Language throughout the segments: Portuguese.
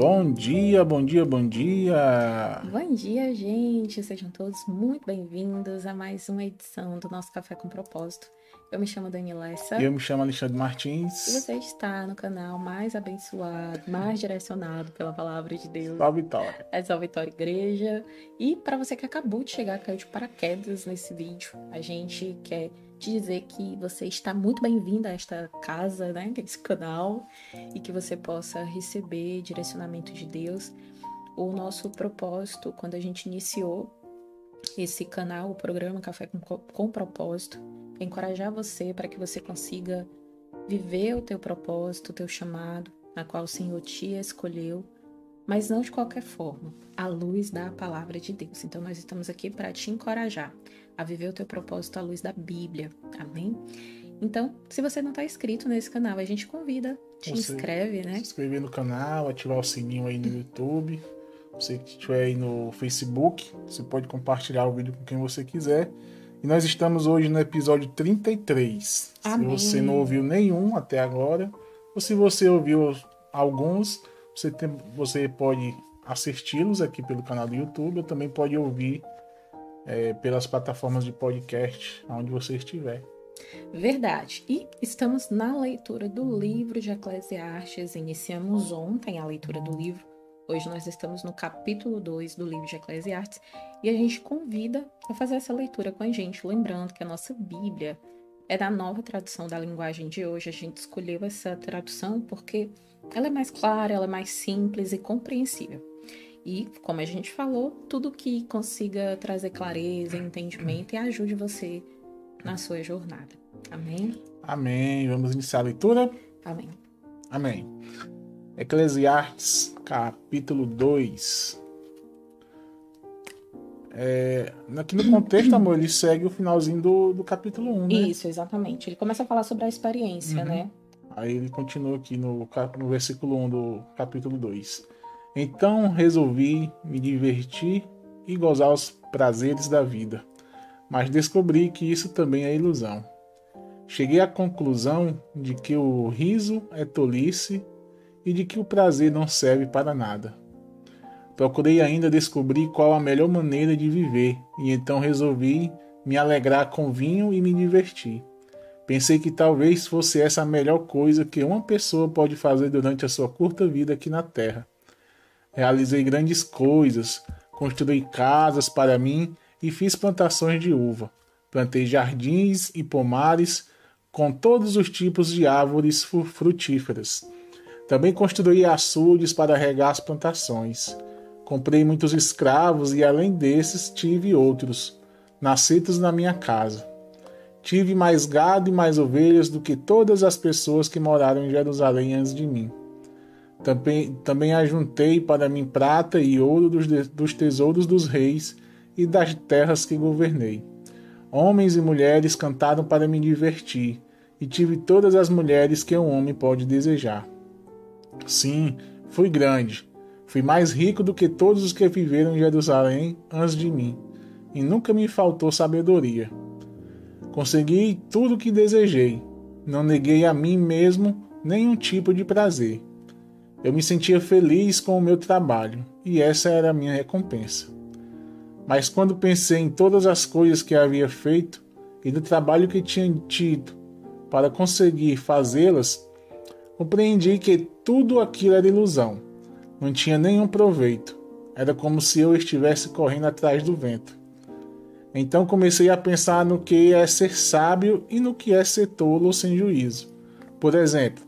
Bom dia, bom dia, bom dia. Bom dia, gente. Sejam todos muito bem-vindos a mais uma edição do nosso Café com Propósito. Eu me chamo Daniela Essa. Eu me chamo Alexandre Martins. E você está no canal mais abençoado, mais direcionado pela palavra de Deus. Salve Vitória. É Salve Vitória Igreja. E para você que acabou de chegar, caiu de paraquedas nesse vídeo, a gente quer te dizer que você está muito bem-vindo a esta casa, né, esse canal, e que você possa receber direcionamento de Deus. O nosso propósito, quando a gente iniciou esse canal, o programa Café com, com Propósito, encorajar você para que você consiga viver o teu propósito, o teu chamado, na qual o Senhor te escolheu, mas não de qualquer forma, à luz da palavra de Deus. Então nós estamos aqui para te encorajar a viver o teu propósito à luz da Bíblia. Amém? Então, se você não está inscrito nesse canal, a gente convida, te você inscreve, né? Se inscrever no canal, ativar o sininho aí no YouTube. Você que estiver aí no Facebook, você pode compartilhar o vídeo com quem você quiser. E nós estamos hoje no episódio 33. Amém. Se você não ouviu nenhum até agora, ou se você ouviu alguns, você, tem, você pode assisti-los aqui pelo canal do YouTube, ou também pode ouvir é, pelas plataformas de podcast, onde você estiver. Verdade. E estamos na leitura do livro de Eclesiastes. Iniciamos ontem a leitura do livro. Hoje nós estamos no capítulo 2 do livro de Eclesiastes e a gente convida a fazer essa leitura com a gente, lembrando que a nossa Bíblia é da nova tradução da linguagem de hoje. A gente escolheu essa tradução porque ela é mais clara, ela é mais simples e compreensível. E, como a gente falou, tudo que consiga trazer clareza, entendimento e ajude você na sua jornada. Amém? Amém. Vamos iniciar a leitura? Amém. Amém. Eclesiastes, capítulo 2. É, aqui no contexto, amor, ele segue o finalzinho do, do capítulo 1, né? Isso, exatamente. Ele começa a falar sobre a experiência, uhum. né? Aí ele continua aqui no, no versículo 1 do capítulo 2. Então resolvi me divertir e gozar os prazeres da vida, mas descobri que isso também é ilusão. Cheguei à conclusão de que o riso é tolice e de que o prazer não serve para nada. Procurei ainda descobrir qual a melhor maneira de viver e então resolvi me alegrar com vinho e me divertir. Pensei que talvez fosse essa a melhor coisa que uma pessoa pode fazer durante a sua curta vida aqui na Terra. Realizei grandes coisas, construí casas para mim e fiz plantações de uva. Plantei jardins e pomares com todos os tipos de árvores frutíferas. Também construí açudes para regar as plantações. Comprei muitos escravos e, além desses, tive outros, nascidos na minha casa. Tive mais gado e mais ovelhas do que todas as pessoas que moraram em Jerusalém antes de mim. Também, também ajuntei para mim prata e ouro dos, dos tesouros dos reis e das terras que governei. Homens e mulheres cantaram para me divertir, e tive todas as mulheres que um homem pode desejar. Sim, fui grande. Fui mais rico do que todos os que viveram em Jerusalém antes de mim, e nunca me faltou sabedoria. Consegui tudo o que desejei. Não neguei a mim mesmo nenhum tipo de prazer. Eu me sentia feliz com o meu trabalho, e essa era a minha recompensa. Mas quando pensei em todas as coisas que havia feito e do trabalho que tinha tido para conseguir fazê-las, Compreendi que tudo aquilo era ilusão. Não tinha nenhum proveito. Era como se eu estivesse correndo atrás do vento. Então comecei a pensar no que é ser sábio e no que é ser tolo ou sem juízo. Por exemplo,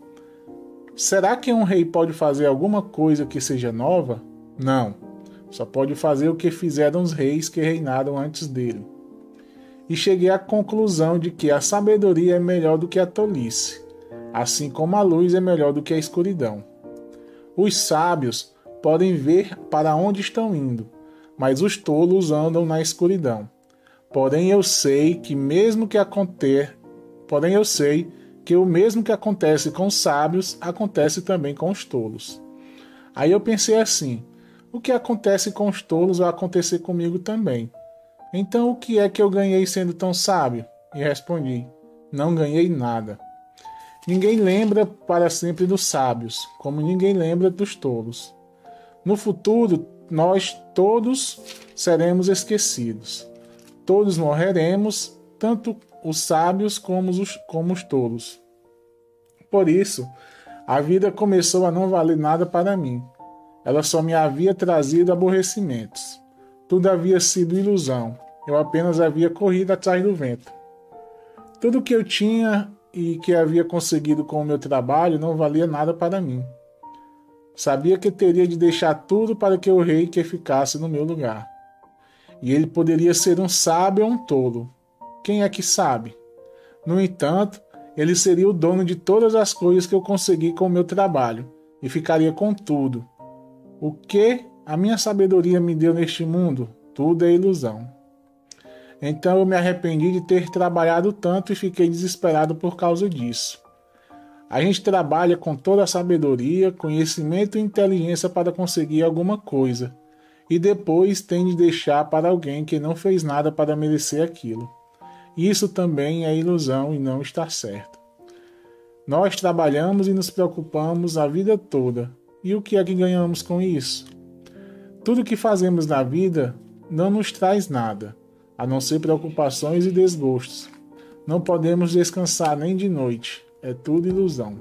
será que um rei pode fazer alguma coisa que seja nova? Não. Só pode fazer o que fizeram os reis que reinaram antes dele. E cheguei à conclusão de que a sabedoria é melhor do que a tolice assim como a luz é melhor do que a escuridão. Os sábios podem ver para onde estão indo, mas os tolos andam na escuridão. Porém eu sei que mesmo que aconteça, porém eu sei que o mesmo que acontece com os sábios acontece também com os tolos. Aí eu pensei assim: o que acontece com os tolos vai acontecer comigo também. Então o que é que eu ganhei sendo tão sábio? E respondi: não ganhei nada. Ninguém lembra para sempre dos sábios, como ninguém lembra dos tolos. No futuro, nós todos seremos esquecidos. Todos morreremos, tanto os sábios como os, como os tolos. Por isso, a vida começou a não valer nada para mim. Ela só me havia trazido aborrecimentos. Tudo havia sido ilusão. Eu apenas havia corrido atrás do vento. Tudo que eu tinha e que havia conseguido com o meu trabalho não valia nada para mim. Sabia que teria de deixar tudo para que o rei que ficasse no meu lugar. E ele poderia ser um sábio ou um tolo. Quem é que sabe? No entanto, ele seria o dono de todas as coisas que eu consegui com o meu trabalho e ficaria com tudo. O que a minha sabedoria me deu neste mundo? Tudo é ilusão. Então eu me arrependi de ter trabalhado tanto e fiquei desesperado por causa disso. A gente trabalha com toda a sabedoria, conhecimento e inteligência para conseguir alguma coisa, e depois tem de deixar para alguém que não fez nada para merecer aquilo. Isso também é ilusão e não está certo. Nós trabalhamos e nos preocupamos a vida toda. E o que é que ganhamos com isso? Tudo que fazemos na vida não nos traz nada a não ser preocupações e desgostos. Não podemos descansar nem de noite, é tudo ilusão.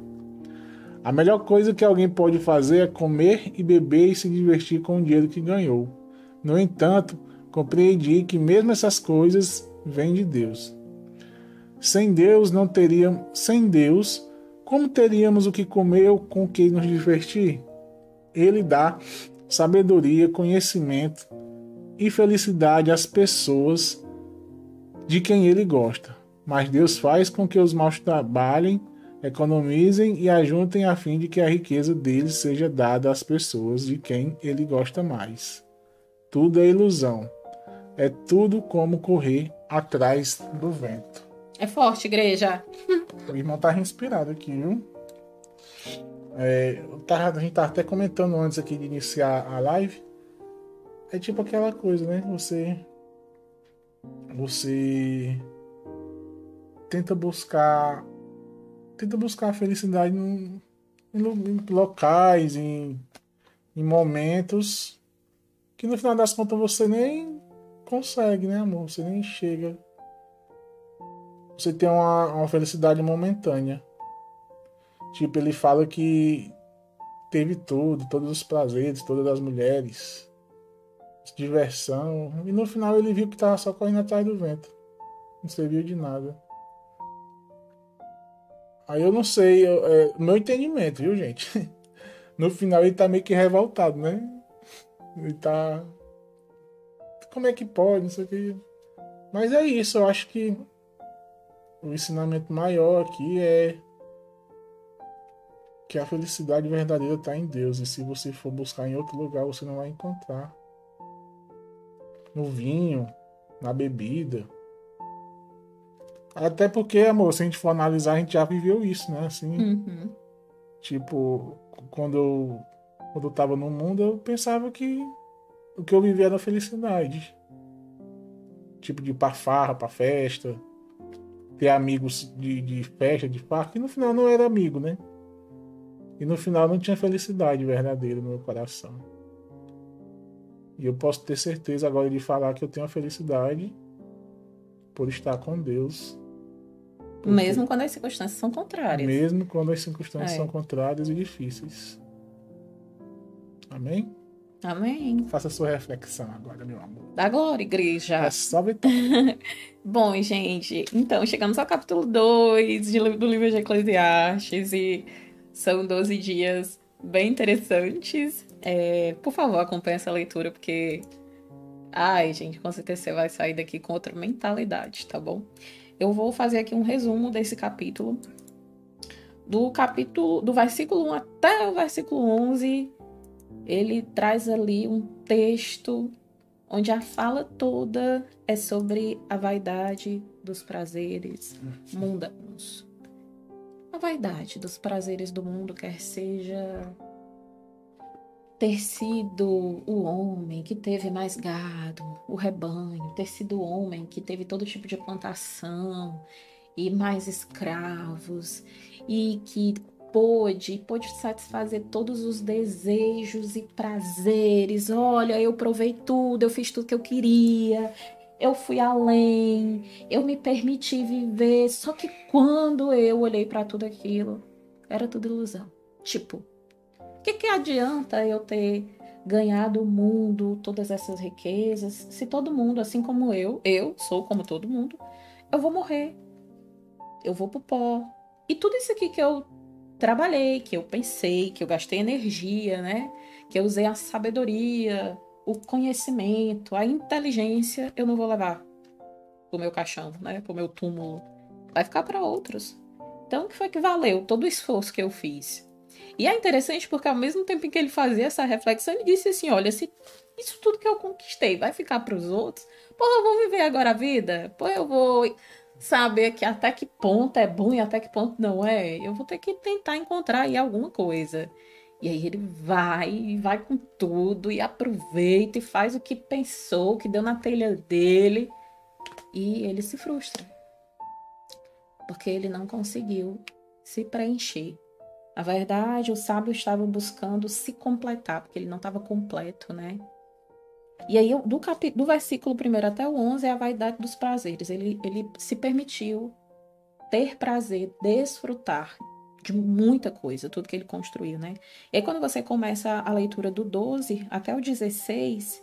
A melhor coisa que alguém pode fazer é comer e beber e se divertir com o dinheiro que ganhou. No entanto, compreendi que mesmo essas coisas vêm de Deus. Sem Deus não teríamos, sem Deus, como teríamos o que comer ou com que nos divertir? Ele dá sabedoria, conhecimento, e felicidade às pessoas de quem ele gosta. Mas Deus faz com que os maus trabalhem, economizem e ajuntem a fim de que a riqueza deles seja dada às pessoas de quem ele gosta mais. Tudo é ilusão. É tudo como correr atrás do vento. É forte, igreja. O irmão tá inspirado aqui, viu? É, a gente tá até comentando antes aqui de iniciar a live é tipo aquela coisa, né? Você. Você. Tenta buscar. Tenta buscar a felicidade em, em locais, em, em momentos que no final das contas você nem consegue, né, amor? Você nem chega. Você tem uma, uma felicidade momentânea. Tipo, ele fala que teve tudo, todos os prazeres, todas as mulheres diversão. E no final ele viu que tava só correndo atrás do vento. Não serviu de nada. Aí eu não sei, eu, é, meu entendimento, viu, gente? No final ele tá meio que revoltado, né? Ele tá. Como é que pode? Não sei o que. Mas é isso, eu acho que o ensinamento maior aqui é que a felicidade verdadeira está em Deus. E se você for buscar em outro lugar, você não vai encontrar no vinho, na bebida. Até porque, amor, se a gente for analisar, a gente já viveu isso, né? Assim, uhum. tipo, quando eu, quando eu tava no mundo, eu pensava que o que eu vivia era felicidade. Tipo, de ir pra farra, pra festa, ter amigos de, de festa, de parque, e no final não era amigo, né? E no final não tinha felicidade verdadeira no meu coração. E eu posso ter certeza agora de falar que eu tenho a felicidade por estar com Deus. Mesmo quando as circunstâncias são contrárias. Mesmo quando as circunstâncias é. são contrárias e difíceis. Amém? Amém. Faça a sua reflexão agora, meu amor. Da glória, igreja. É só vitória. Bom, gente, então chegamos ao capítulo 2 do livro de Eclesiastes e são 12 dias bem interessantes. É, por favor, acompanhe essa leitura, porque. Ai, gente, com certeza você vai sair daqui com outra mentalidade, tá bom? Eu vou fazer aqui um resumo desse capítulo. Do capítulo, do versículo 1 até o versículo 11, ele traz ali um texto onde a fala toda é sobre a vaidade dos prazeres mundanos. A vaidade dos prazeres do mundo, quer seja ter sido o homem que teve mais gado, o rebanho, ter sido o homem que teve todo tipo de plantação e mais escravos e que pôde, pôde satisfazer todos os desejos e prazeres. Olha, eu provei tudo, eu fiz tudo que eu queria, eu fui além, eu me permiti viver. Só que quando eu olhei para tudo aquilo, era tudo ilusão. Tipo, o que, que adianta eu ter ganhado o mundo, todas essas riquezas, se todo mundo, assim como eu, eu sou como todo mundo, eu vou morrer. Eu vou pro pó. E tudo isso aqui que eu trabalhei, que eu pensei, que eu gastei energia, né? Que eu usei a sabedoria, o conhecimento, a inteligência, eu não vou levar pro meu caixão, né? Pro meu túmulo. Vai ficar para outros. Então, que foi que valeu todo o esforço que eu fiz? E é interessante porque ao mesmo tempo em que ele fazia essa reflexão, ele disse assim: olha, se isso tudo que eu conquistei vai ficar para os outros, pô, eu vou viver agora a vida, pô, eu vou saber que até que ponto é bom e até que ponto não é. Eu vou ter que tentar encontrar aí alguma coisa. E aí ele vai, vai com tudo, e aproveita e faz o que pensou, o que deu na telha dele. E ele se frustra. Porque ele não conseguiu se preencher. Na verdade, o sábio estava buscando se completar, porque ele não estava completo, né? E aí, do, cap... do versículo 1 até o 11 é a vaidade dos prazeres. Ele, ele se permitiu ter prazer, desfrutar de muita coisa, tudo que ele construiu, né? E aí, quando você começa a leitura do 12 até o 16,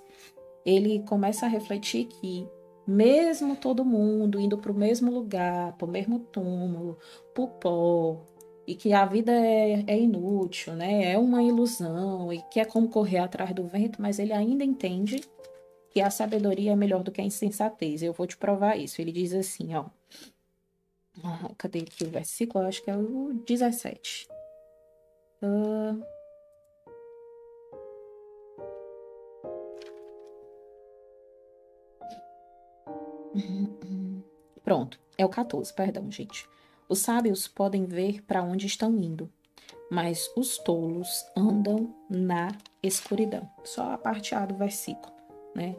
ele começa a refletir que, mesmo todo mundo indo para o mesmo lugar, para o mesmo túmulo, para o pó, e que a vida é, é, inútil, né? É uma ilusão e que é como correr atrás do vento, mas ele ainda entende que a sabedoria é melhor do que a insensatez. Eu vou te provar isso. Ele diz assim, ó. Ah, cadê aqui o versículo? Acho que é o 17. Uh... Pronto, é o 14, perdão, gente. Os sábios podem ver para onde estão indo, mas os tolos andam na escuridão. Só a parte A do versículo, né?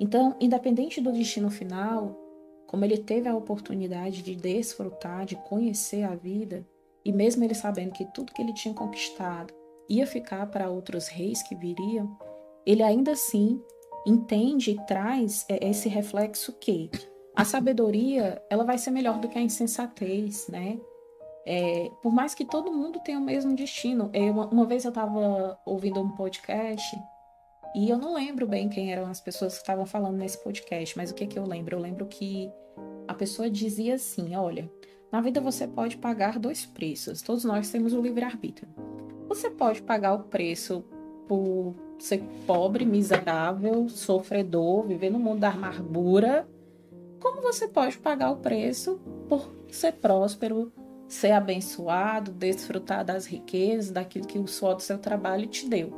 Então, independente do destino final, como ele teve a oportunidade de desfrutar, de conhecer a vida, e mesmo ele sabendo que tudo que ele tinha conquistado ia ficar para outros reis que viriam, ele ainda assim entende e traz é, esse reflexo que a sabedoria ela vai ser melhor do que a insensatez, né? É, por mais que todo mundo tenha o mesmo destino. Eu, uma vez eu estava ouvindo um podcast e eu não lembro bem quem eram as pessoas que estavam falando nesse podcast, mas o que, que eu lembro? Eu lembro que a pessoa dizia assim: olha, na vida você pode pagar dois preços. Todos nós temos o livre-arbítrio. Você pode pagar o preço por ser pobre, miserável, sofredor, viver no mundo da amargura, como você pode pagar o preço por ser próspero, ser abençoado, desfrutar das riquezas, daquilo que o suor do seu trabalho te deu.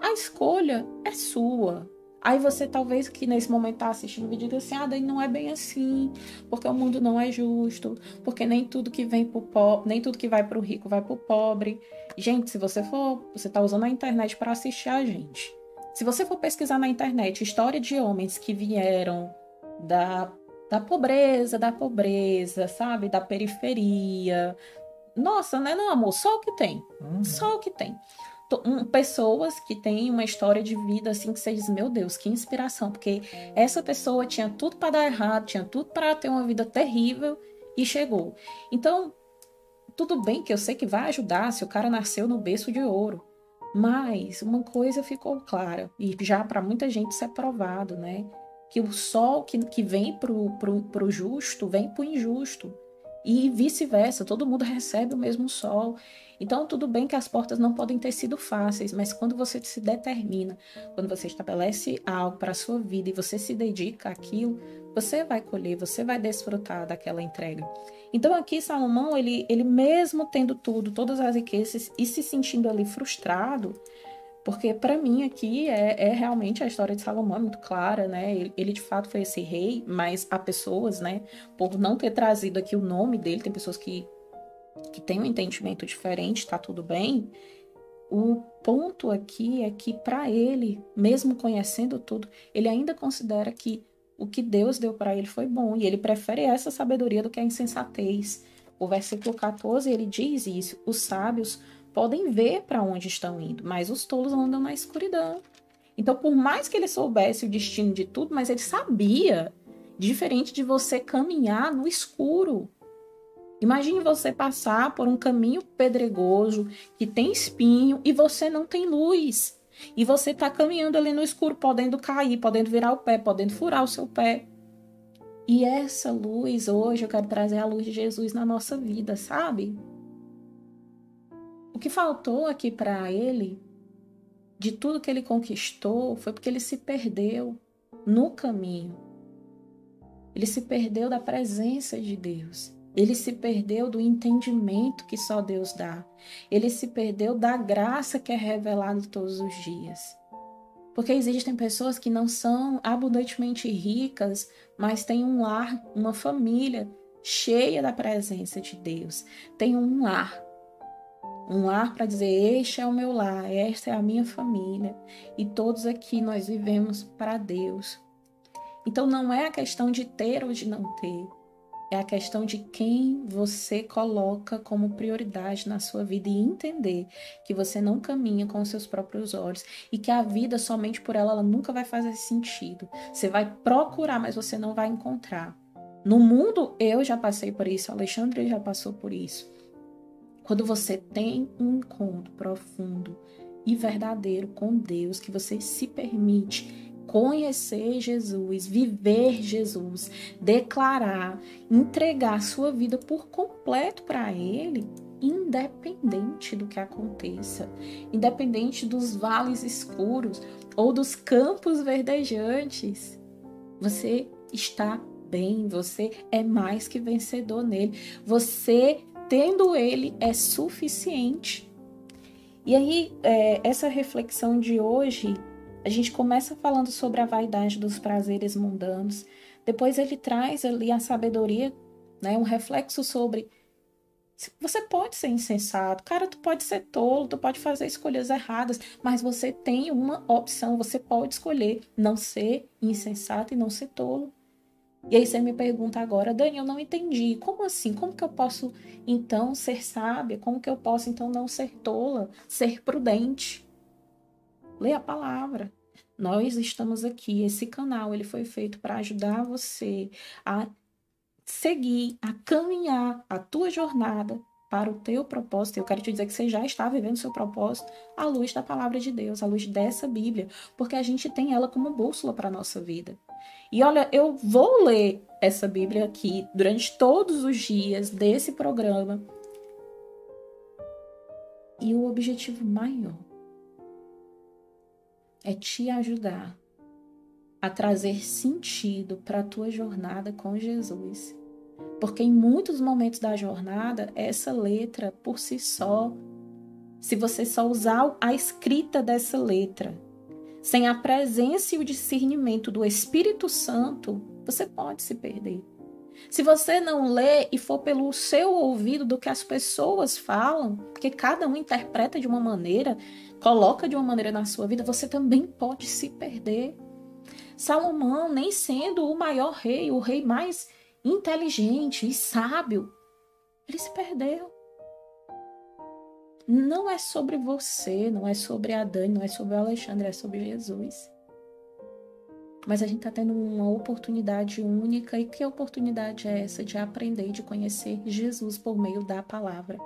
A escolha é sua. Aí você talvez que nesse momento está assistindo o vídeo diga assim, ah, daí não é bem assim, porque o mundo não é justo, porque nem tudo que vem pro pobre, nem tudo que vai pro rico vai pro pobre. Gente, se você for, você está usando a internet para assistir a gente. Se você for pesquisar na internet história de homens que vieram da, da pobreza, da pobreza, sabe, da periferia, nossa, né, não, amor, só o que tem. Uhum. Só o que tem um, pessoas que têm uma história de vida assim que você diz, meu Deus, que inspiração, porque essa pessoa tinha tudo para dar errado, tinha tudo para ter uma vida terrível e chegou. Então, tudo bem que eu sei que vai ajudar se o cara nasceu no berço de ouro, mas uma coisa ficou clara, e já para muita gente isso é provado, né? Que o sol que, que vem pro, pro justo vem pro injusto. E vice-versa, todo mundo recebe o mesmo sol. Então, tudo bem que as portas não podem ter sido fáceis, mas quando você se determina, quando você estabelece algo para a sua vida e você se dedica àquilo, você vai colher, você vai desfrutar daquela entrega. Então, aqui, Salomão, ele, ele mesmo tendo tudo, todas as riquezas e se sentindo ali frustrado, porque para mim aqui é, é, realmente a história de Salomão é muito clara, né? Ele, ele, de fato foi esse rei, mas há pessoas, né, por não ter trazido aqui o nome dele, tem pessoas que que tem um entendimento diferente, tá tudo bem. O ponto aqui é que para ele, mesmo conhecendo tudo, ele ainda considera que o que Deus deu para ele foi bom e ele prefere essa sabedoria do que a insensatez. o versículo 14 ele diz isso: os sábios podem ver para onde estão indo, mas os tolos andam na escuridão. Então, por mais que ele soubesse o destino de tudo, mas ele sabia, diferente de você caminhar no escuro. Imagine você passar por um caminho pedregoso que tem espinho e você não tem luz. E você está caminhando ali no escuro, podendo cair, podendo virar o pé, podendo furar o seu pé. E essa luz, hoje, eu quero trazer a luz de Jesus na nossa vida, sabe? O que faltou aqui para ele, de tudo que ele conquistou, foi porque ele se perdeu no caminho. Ele se perdeu da presença de Deus. Ele se perdeu do entendimento que só Deus dá. Ele se perdeu da graça que é revelada todos os dias. Porque existem pessoas que não são abundantemente ricas, mas têm um lar, uma família cheia da presença de Deus. Tem um lar. Um lar para dizer: Este é o meu lar, esta é a minha família. E todos aqui nós vivemos para Deus. Então não é a questão de ter ou de não ter é a questão de quem você coloca como prioridade na sua vida e entender que você não caminha com os seus próprios olhos e que a vida somente por ela, ela nunca vai fazer sentido. Você vai procurar, mas você não vai encontrar. No mundo, eu já passei por isso, Alexandre já passou por isso. Quando você tem um encontro profundo e verdadeiro com Deus, que você se permite conhecer Jesus, viver Jesus, declarar, entregar sua vida por completo para Ele, independente do que aconteça, independente dos vales escuros ou dos campos verdejantes. Você está bem, você é mais que vencedor nele. Você, tendo ele, é suficiente. E aí, é, essa reflexão de hoje a gente começa falando sobre a vaidade dos prazeres mundanos, depois ele traz ali a sabedoria, né, um reflexo sobre você pode ser insensato, cara, tu pode ser tolo, tu pode fazer escolhas erradas, mas você tem uma opção, você pode escolher não ser insensato e não ser tolo. E aí você me pergunta agora, Dani, eu não entendi. Como assim? Como que eu posso então ser sábia? Como que eu posso então não ser tola, ser prudente? Lê a palavra. Nós estamos aqui, esse canal, ele foi feito para ajudar você a seguir, a caminhar a tua jornada para o teu propósito. Eu quero te dizer que você já está vivendo o seu propósito à luz da palavra de Deus, à luz dessa Bíblia, porque a gente tem ela como bússola para a nossa vida. E olha, eu vou ler essa Bíblia aqui durante todos os dias desse programa. E o objetivo maior é te ajudar a trazer sentido para a tua jornada com Jesus. Porque em muitos momentos da jornada, essa letra por si só, se você só usar a escrita dessa letra, sem a presença e o discernimento do Espírito Santo, você pode se perder. Se você não lê e for pelo seu ouvido do que as pessoas falam, porque cada um interpreta de uma maneira, coloca de uma maneira na sua vida, você também pode se perder. Salomão, nem sendo o maior rei, o rei mais inteligente e sábio, ele se perdeu. Não é sobre você, não é sobre a Dani, não é sobre o Alexandre, é sobre Jesus. Mas a gente está tendo uma oportunidade única. E que oportunidade é essa de aprender, de conhecer Jesus por meio da palavra?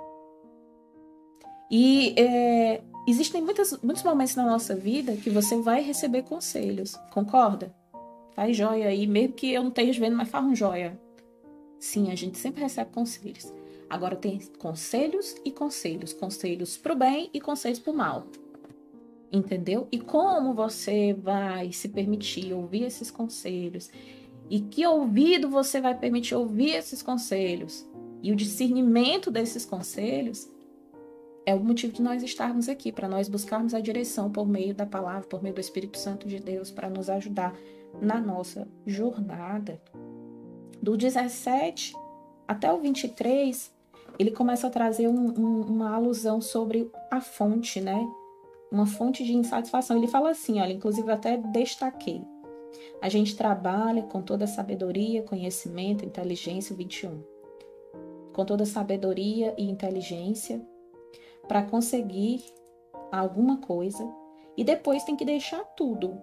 E é, existem muitos, muitos momentos na nossa vida que você vai receber conselhos, concorda? Faz joia aí, mesmo que eu não esteja vendo, mas faz um joia. Sim, a gente sempre recebe conselhos. Agora tem conselhos e conselhos. Conselhos para o bem e conselhos para o mal. Entendeu? E como você vai se permitir ouvir esses conselhos? E que ouvido você vai permitir ouvir esses conselhos? E o discernimento desses conselhos é o motivo de nós estarmos aqui, para nós buscarmos a direção por meio da palavra, por meio do Espírito Santo de Deus, para nos ajudar na nossa jornada. Do 17 até o 23, ele começa a trazer um, um, uma alusão sobre a fonte, né? Uma fonte de insatisfação. Ele fala assim, olha, inclusive eu até destaquei. A gente trabalha com toda sabedoria, conhecimento, inteligência, 21 com toda sabedoria e inteligência para conseguir alguma coisa e depois tem que deixar tudo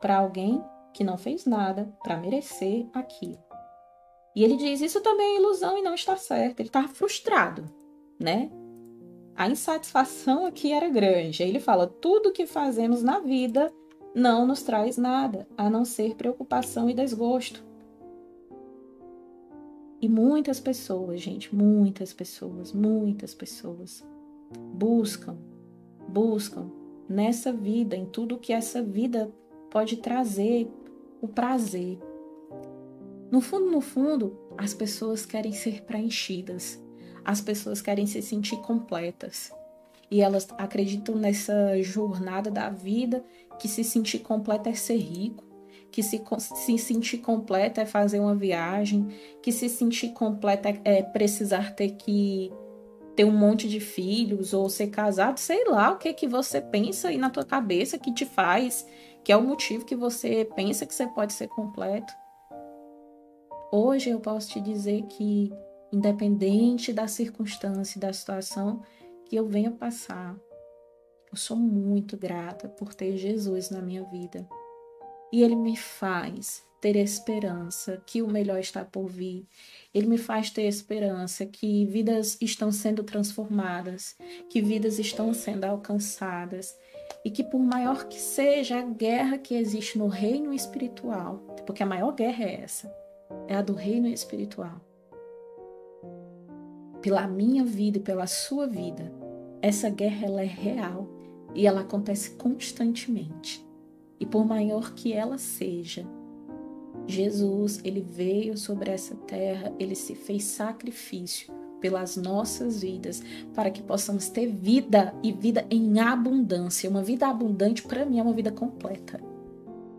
para alguém que não fez nada para merecer aquilo. E ele diz: Isso também é ilusão e não está certo. Ele estava frustrado, né? A insatisfação aqui era grande. Ele fala: Tudo que fazemos na vida não nos traz nada, a não ser preocupação e desgosto. E muitas pessoas, gente, muitas pessoas, muitas pessoas buscam, buscam nessa vida, em tudo que essa vida pode trazer, o prazer. No fundo, no fundo, as pessoas querem ser preenchidas, as pessoas querem se sentir completas. E elas acreditam nessa jornada da vida que se sentir completa é ser rico, que se, se sentir completa é fazer uma viagem, que se sentir completa é, é precisar ter que ter um monte de filhos ou ser casado, sei lá o que que você pensa aí na tua cabeça que te faz, que é o motivo que você pensa que você pode ser completo. Hoje eu posso te dizer que independente da circunstância, da situação que eu venha passar, eu sou muito grata por ter Jesus na minha vida. E ele me faz ter esperança que o melhor está por vir. Ele me faz ter esperança que vidas estão sendo transformadas, que vidas estão sendo alcançadas e que por maior que seja a guerra que existe no reino espiritual, porque a maior guerra é essa, é a do reino espiritual. Pela minha vida e pela sua vida, essa guerra ela é real e ela acontece constantemente. E por maior que ela seja, Jesus, ele veio sobre essa terra, ele se fez sacrifício pelas nossas vidas, para que possamos ter vida e vida em abundância. Uma vida abundante para mim é uma vida completa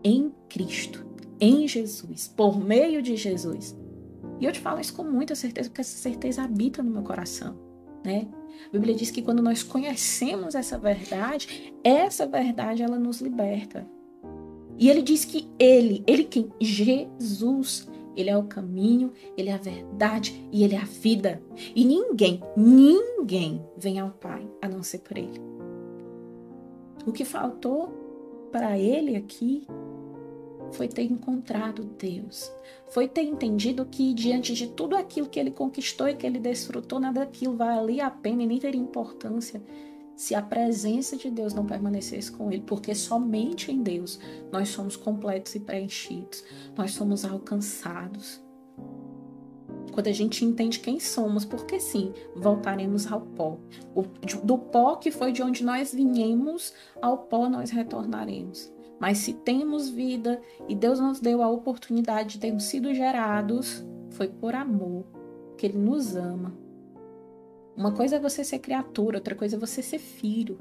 em Cristo, em Jesus, por meio de Jesus. E eu te falo isso com muita certeza, porque essa certeza habita no meu coração, né? A Bíblia diz que quando nós conhecemos essa verdade, essa verdade ela nos liberta. E ele diz que ele, ele quem? Jesus, ele é o caminho, ele é a verdade e ele é a vida. E ninguém, ninguém vem ao Pai a não ser por ele. O que faltou para ele aqui foi ter encontrado Deus, foi ter entendido que diante de tudo aquilo que ele conquistou e que ele desfrutou, nada daquilo valia a pena e nem teria importância se a presença de Deus não permanecesse com ele, porque somente em Deus nós somos completos e preenchidos, nós somos alcançados. Quando a gente entende quem somos, porque sim, voltaremos ao pó. Do pó que foi de onde nós viemos, ao pó nós retornaremos. Mas se temos vida e Deus nos deu a oportunidade de termos sido gerados, foi por amor, que Ele nos ama uma coisa é você ser criatura, outra coisa é você ser filho.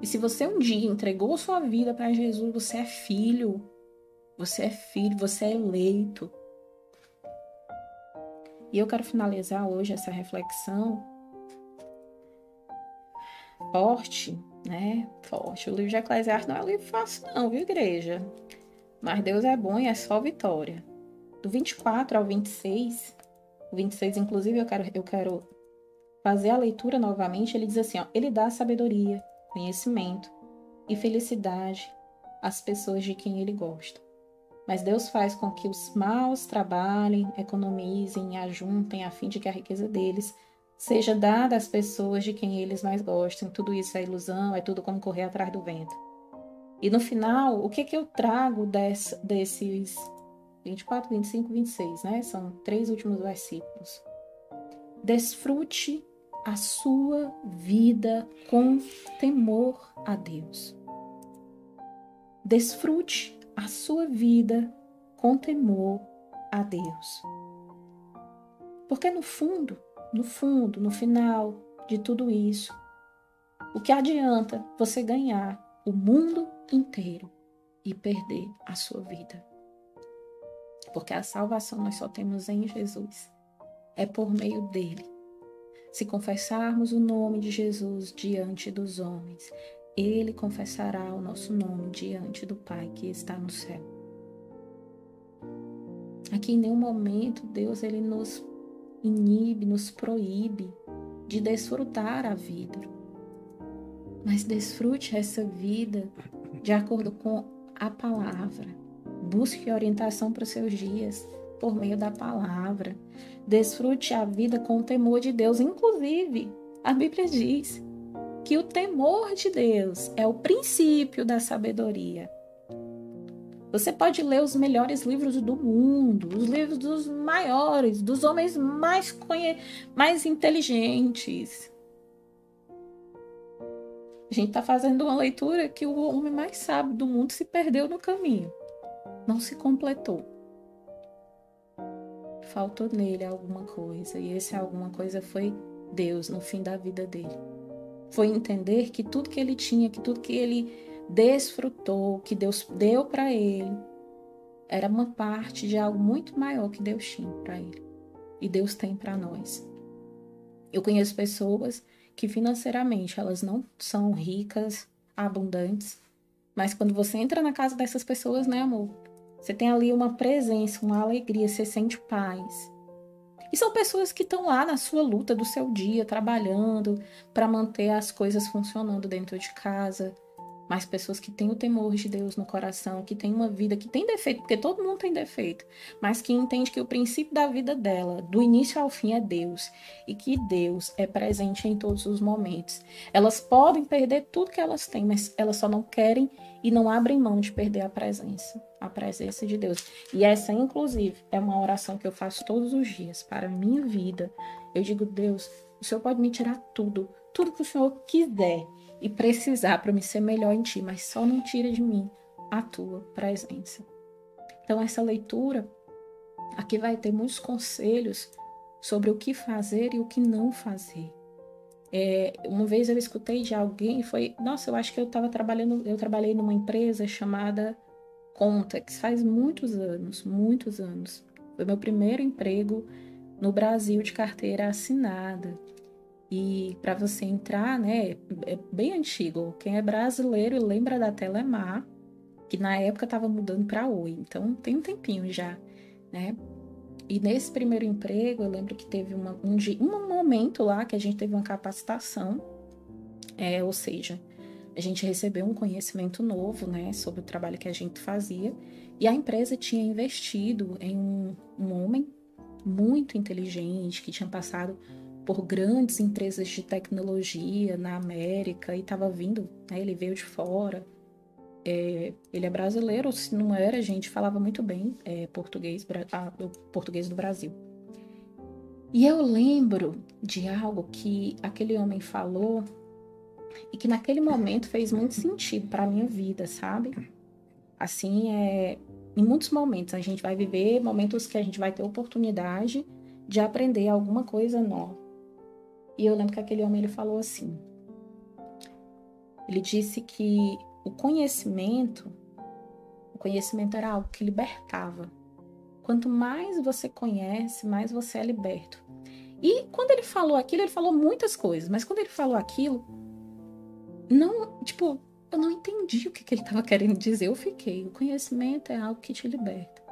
E se você um dia entregou sua vida para Jesus, você é filho. Você é filho, você é eleito. E eu quero finalizar hoje essa reflexão forte, né? Forte. O livro de Eclesiastes não é um livro fácil, não, viu, igreja? Mas Deus é bom e é só vitória. Do 24 ao 26, o 26, inclusive, eu quero, eu quero fazer a leitura novamente, ele diz assim: ó, ele dá sabedoria, conhecimento e felicidade às pessoas de quem ele gosta. Mas Deus faz com que os maus trabalhem, economizem ajuntem a fim de que a riqueza deles seja dada às pessoas de quem eles mais gostam. Tudo isso é ilusão, é tudo como correr atrás do vento. E no final, o que, que eu trago desse, desses 24, 25, 26, né? São três últimos versículos. Desfrute a sua vida com temor a Deus. Desfrute a sua vida com temor a Deus. Porque no fundo, no fundo, no final de tudo isso, o que adianta você ganhar o mundo inteiro e perder a sua vida? Porque a salvação nós só temos em Jesus. É por meio dele se confessarmos o nome de Jesus diante dos homens, ele confessará o nosso nome diante do Pai que está no céu. Aqui em nenhum momento Deus ele nos inibe, nos proíbe de desfrutar a vida. Mas desfrute essa vida de acordo com a palavra. Busque orientação para os seus dias por meio da palavra. Desfrute a vida com o temor de Deus. Inclusive, a Bíblia diz que o temor de Deus é o princípio da sabedoria. Você pode ler os melhores livros do mundo, os livros dos maiores, dos homens mais, conhe... mais inteligentes. A gente está fazendo uma leitura que o homem mais sábio do mundo se perdeu no caminho, não se completou. Faltou nele alguma coisa, e esse alguma coisa foi Deus no fim da vida dele. Foi entender que tudo que ele tinha, que tudo que ele desfrutou, que Deus deu para ele, era uma parte de algo muito maior que Deus tinha para ele. E Deus tem para nós. Eu conheço pessoas que financeiramente elas não são ricas, abundantes, mas quando você entra na casa dessas pessoas, né, amor? Você tem ali uma presença, uma alegria, você sente paz. E são pessoas que estão lá na sua luta do seu dia, trabalhando para manter as coisas funcionando dentro de casa, mas pessoas que têm o temor de Deus no coração, que têm uma vida que tem defeito, porque todo mundo tem defeito, mas que entende que o princípio da vida dela, do início ao fim, é Deus e que Deus é presente em todos os momentos. Elas podem perder tudo que elas têm, mas elas só não querem e não abrem mão de perder a presença, a presença de Deus. E essa, inclusive, é uma oração que eu faço todos os dias para a minha vida. Eu digo, Deus, o Senhor pode me tirar tudo, tudo que o Senhor quiser e precisar para me ser melhor em ti, mas só não tira de mim a tua presença. Então, essa leitura aqui vai ter muitos conselhos sobre o que fazer e o que não fazer. É, uma vez eu escutei de alguém, foi, nossa, eu acho que eu estava trabalhando, eu trabalhei numa empresa chamada Contex faz muitos anos, muitos anos. Foi meu primeiro emprego no Brasil de carteira assinada. E para você entrar, né, é bem antigo. Quem é brasileiro lembra da Telemar, que na época estava mudando para Oi. Então tem um tempinho já, né? E nesse primeiro emprego, eu lembro que teve uma, um, um momento lá que a gente teve uma capacitação, é, ou seja, a gente recebeu um conhecimento novo, né, sobre o trabalho que a gente fazia, e a empresa tinha investido em um, um homem muito inteligente que tinha passado por grandes empresas de tecnologia na América e estava vindo, né, ele veio de fora. É, ele é brasileiro, se não era, a gente falava muito bem é, português, português do Brasil. E eu lembro de algo que aquele homem falou e que naquele momento fez muito sentido para a minha vida, sabe? Assim, é, em muitos momentos a gente vai viver momentos que a gente vai ter oportunidade de aprender alguma coisa nova. E eu lembro que aquele homem ele falou assim. Ele disse que o conhecimento, o conhecimento era algo que libertava. Quanto mais você conhece, mais você é liberto. E quando ele falou aquilo, ele falou muitas coisas, mas quando ele falou aquilo, não, tipo, eu não entendi o que, que ele estava querendo dizer. Eu fiquei. O conhecimento é algo que te liberta.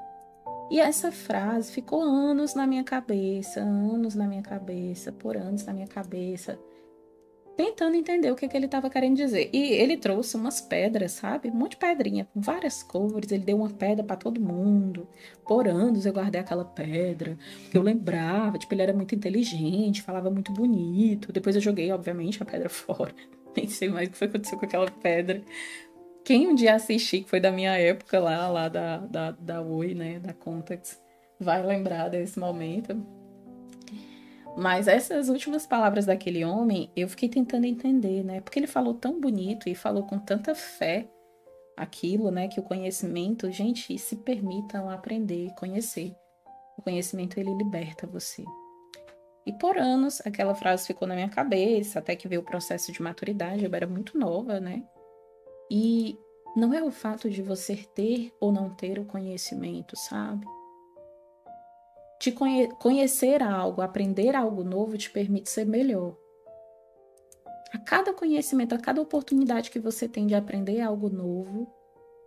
E essa frase ficou anos na minha cabeça, anos na minha cabeça, por anos na minha cabeça, tentando entender o que, que ele estava querendo dizer. E ele trouxe umas pedras, sabe? Um monte de pedrinha, com várias cores. Ele deu uma pedra para todo mundo. Por anos eu guardei aquela pedra, que eu lembrava, tipo, ele era muito inteligente, falava muito bonito. Depois eu joguei, obviamente, a pedra fora. Nem sei mais o que foi que aconteceu com aquela pedra. Quem um dia assistir, que foi da minha época lá, lá da, da, da Oi, né, da Contax, vai lembrar desse momento. Mas essas últimas palavras daquele homem, eu fiquei tentando entender, né? Porque ele falou tão bonito e falou com tanta fé aquilo, né? Que o conhecimento, gente, se permitam aprender, conhecer. O conhecimento, ele liberta você. E por anos, aquela frase ficou na minha cabeça, até que veio o processo de maturidade, eu era muito nova, né? E não é o fato de você ter ou não ter o conhecimento, sabe? Te conhe conhecer algo, aprender algo novo te permite ser melhor. A cada conhecimento, a cada oportunidade que você tem de aprender algo novo,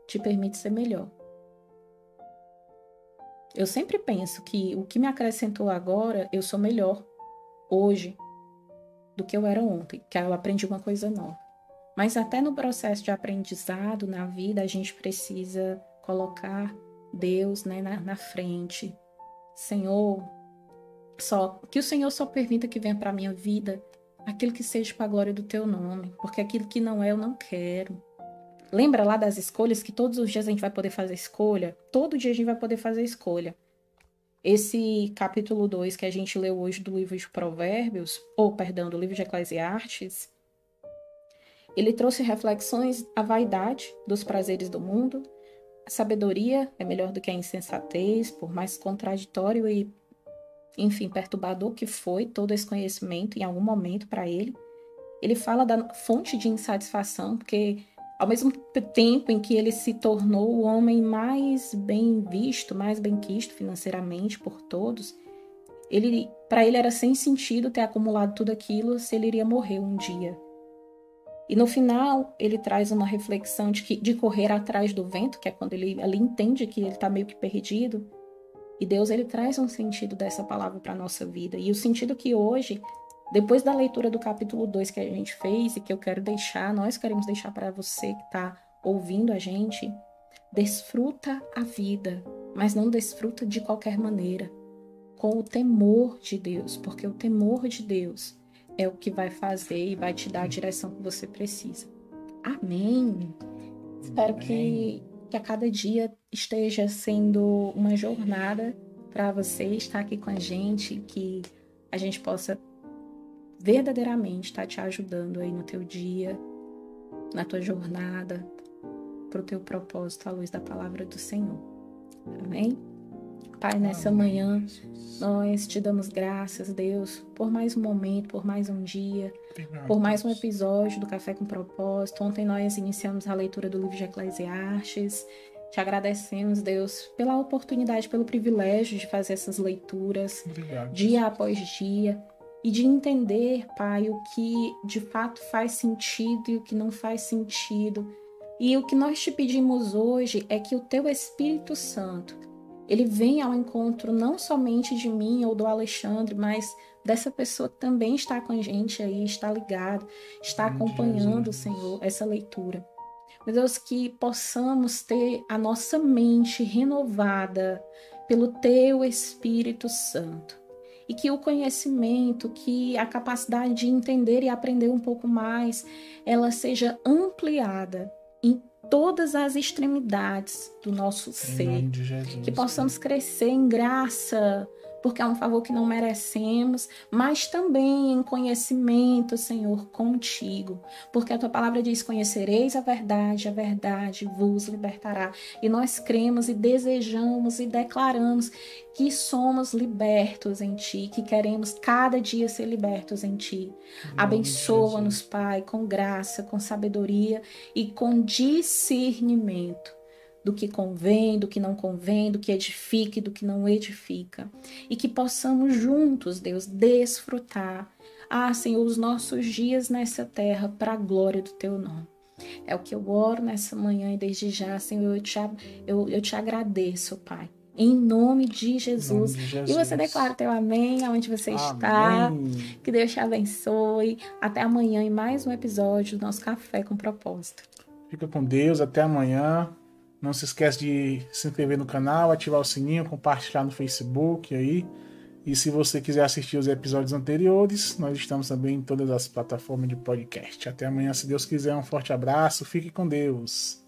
te permite ser melhor. Eu sempre penso que o que me acrescentou agora, eu sou melhor hoje do que eu era ontem, que eu aprendi uma coisa nova. Mas até no processo de aprendizado na vida, a gente precisa colocar Deus né, na, na frente. Senhor, só que o Senhor só permita que venha para minha vida aquilo que seja para a glória do teu nome, porque aquilo que não é eu não quero. Lembra lá das escolhas que todos os dias a gente vai poder fazer escolha? Todo dia a gente vai poder fazer escolha. Esse capítulo 2 que a gente leu hoje do livro de Provérbios, ou perdão, do livro de Eclesiastes, ele trouxe reflexões à vaidade dos prazeres do mundo. A sabedoria é melhor do que a insensatez, por mais contraditório e, enfim, perturbador que foi todo esse conhecimento em algum momento para ele. Ele fala da fonte de insatisfação, porque ao mesmo tempo em que ele se tornou o homem mais bem visto, mais bem quisto financeiramente por todos, ele, para ele era sem sentido ter acumulado tudo aquilo se ele iria morrer um dia. E no final, ele traz uma reflexão de, que, de correr atrás do vento, que é quando ele, ele entende que ele está meio que perdido. E Deus ele traz um sentido dessa palavra para a nossa vida. E o sentido que hoje, depois da leitura do capítulo 2 que a gente fez e que eu quero deixar, nós queremos deixar para você que está ouvindo a gente, desfruta a vida, mas não desfruta de qualquer maneira, com o temor de Deus, porque o temor de Deus é o que vai fazer e vai te dar a direção que você precisa. Amém. Espero que, que a cada dia esteja sendo uma jornada para você estar aqui com a gente, que a gente possa verdadeiramente estar te ajudando aí no teu dia, na tua jornada, para o teu propósito à luz da palavra do Senhor. Amém? Pai, nessa manhã nós te damos graças, Deus, por mais um momento, por mais um dia, por mais um episódio do Café com Propósito. Ontem nós iniciamos a leitura do livro de Eclesiastes. Te agradecemos, Deus, pela oportunidade, pelo privilégio de fazer essas leituras Obrigado. dia após dia e de entender, Pai, o que de fato faz sentido e o que não faz sentido. E o que nós te pedimos hoje é que o teu Espírito Santo ele vem ao encontro não somente de mim ou do Alexandre, mas dessa pessoa que também está com a gente aí, está ligado, está acompanhando, Senhor, essa leitura. Meu Deus, que possamos ter a nossa mente renovada pelo Teu Espírito Santo. E que o conhecimento, que a capacidade de entender e aprender um pouco mais, ela seja ampliada todas as extremidades do nosso ser. Que possamos crescer em graça, porque é um favor que não merecemos, mas também em conhecimento, Senhor, contigo. Porque a tua palavra diz: Conhecereis a verdade, a verdade vos libertará. E nós cremos e desejamos e declaramos que somos libertos em ti, que queremos cada dia ser libertos em ti. Abençoa-nos, Pai, com graça, com sabedoria e com discernimento do que convém, do que não convém, do que edifica e do que não edifica. E que possamos juntos, Deus, desfrutar, ah, Senhor, os nossos dias nessa terra para a glória do teu nome. É o que eu oro nessa manhã e desde já, Senhor, eu te, eu, eu te agradeço, Pai. Em nome de Jesus. Nome de Jesus. E você declara teu amém aonde você amém. está. Que Deus te abençoe. Até amanhã em mais um episódio do nosso Café com Propósito. Fica com Deus. Até amanhã. Não se esquece de se inscrever no canal, ativar o sininho, compartilhar no Facebook aí. E se você quiser assistir os episódios anteriores, nós estamos também em todas as plataformas de podcast. Até amanhã, se Deus quiser. Um forte abraço. Fique com Deus.